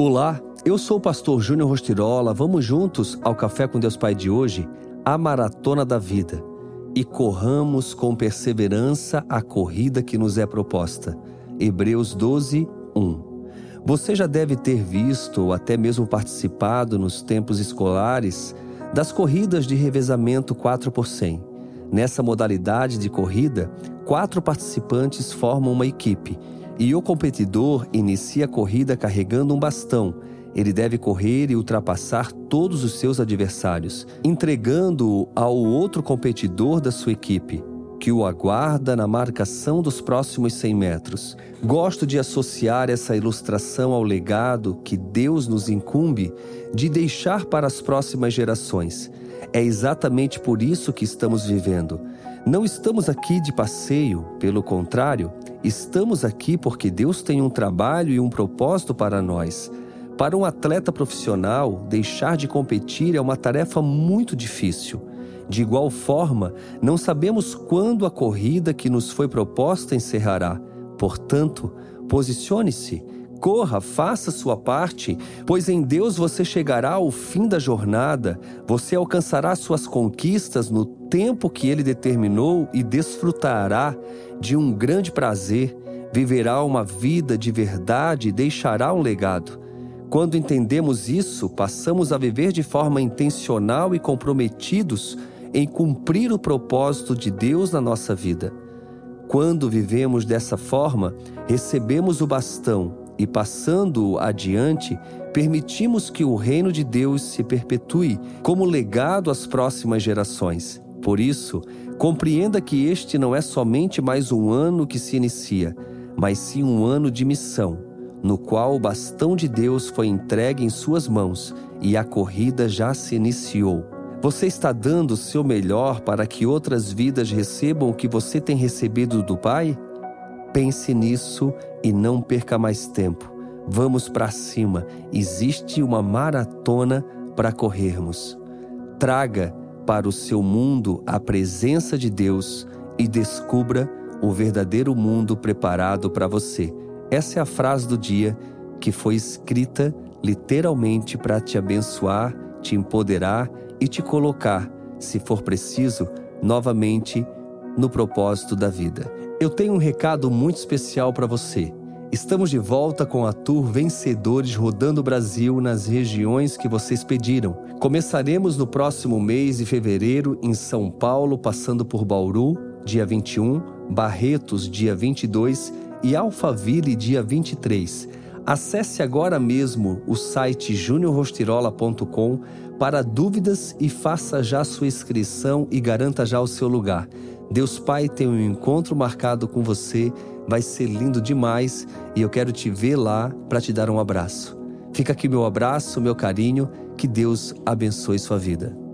Olá, eu sou o pastor Júnior Rostirola. Vamos juntos ao Café com Deus Pai de hoje, a maratona da vida. E corramos com perseverança a corrida que nos é proposta. Hebreus 12, 1. Você já deve ter visto ou até mesmo participado nos tempos escolares das corridas de revezamento 4 por 100. Nessa modalidade de corrida, quatro participantes formam uma equipe e o competidor inicia a corrida carregando um bastão. Ele deve correr e ultrapassar todos os seus adversários, entregando-o ao outro competidor da sua equipe, que o aguarda na marcação dos próximos 100 metros. Gosto de associar essa ilustração ao legado que Deus nos incumbe de deixar para as próximas gerações. É exatamente por isso que estamos vivendo. Não estamos aqui de passeio, pelo contrário, estamos aqui porque Deus tem um trabalho e um propósito para nós. Para um atleta profissional, deixar de competir é uma tarefa muito difícil. De igual forma, não sabemos quando a corrida que nos foi proposta encerrará. Portanto, posicione-se Corra, faça sua parte, pois em Deus você chegará ao fim da jornada, você alcançará suas conquistas no tempo que Ele determinou e desfrutará de um grande prazer, viverá uma vida de verdade e deixará um legado. Quando entendemos isso, passamos a viver de forma intencional e comprometidos em cumprir o propósito de Deus na nossa vida. Quando vivemos dessa forma, recebemos o bastão e passando adiante, permitimos que o reino de Deus se perpetue como legado às próximas gerações. Por isso, compreenda que este não é somente mais um ano que se inicia, mas sim um ano de missão, no qual o bastão de Deus foi entregue em suas mãos e a corrida já se iniciou. Você está dando o seu melhor para que outras vidas recebam o que você tem recebido do Pai? Pense nisso e não perca mais tempo. Vamos para cima. Existe uma maratona para corrermos. Traga para o seu mundo a presença de Deus e descubra o verdadeiro mundo preparado para você. Essa é a frase do dia que foi escrita literalmente para te abençoar, te empoderar e te colocar, se for preciso, novamente no propósito da vida. Eu tenho um recado muito especial para você. Estamos de volta com a Tour Vencedores rodando o Brasil nas regiões que vocês pediram. Começaremos no próximo mês de fevereiro em São Paulo, passando por Bauru, dia 21, Barretos, dia 22 e Alphaville, dia 23. Acesse agora mesmo o site juniorrostirola.com para dúvidas e faça já sua inscrição e garanta já o seu lugar. Deus Pai tem um encontro marcado com você, vai ser lindo demais e eu quero te ver lá para te dar um abraço. Fica aqui meu abraço, meu carinho, que Deus abençoe sua vida.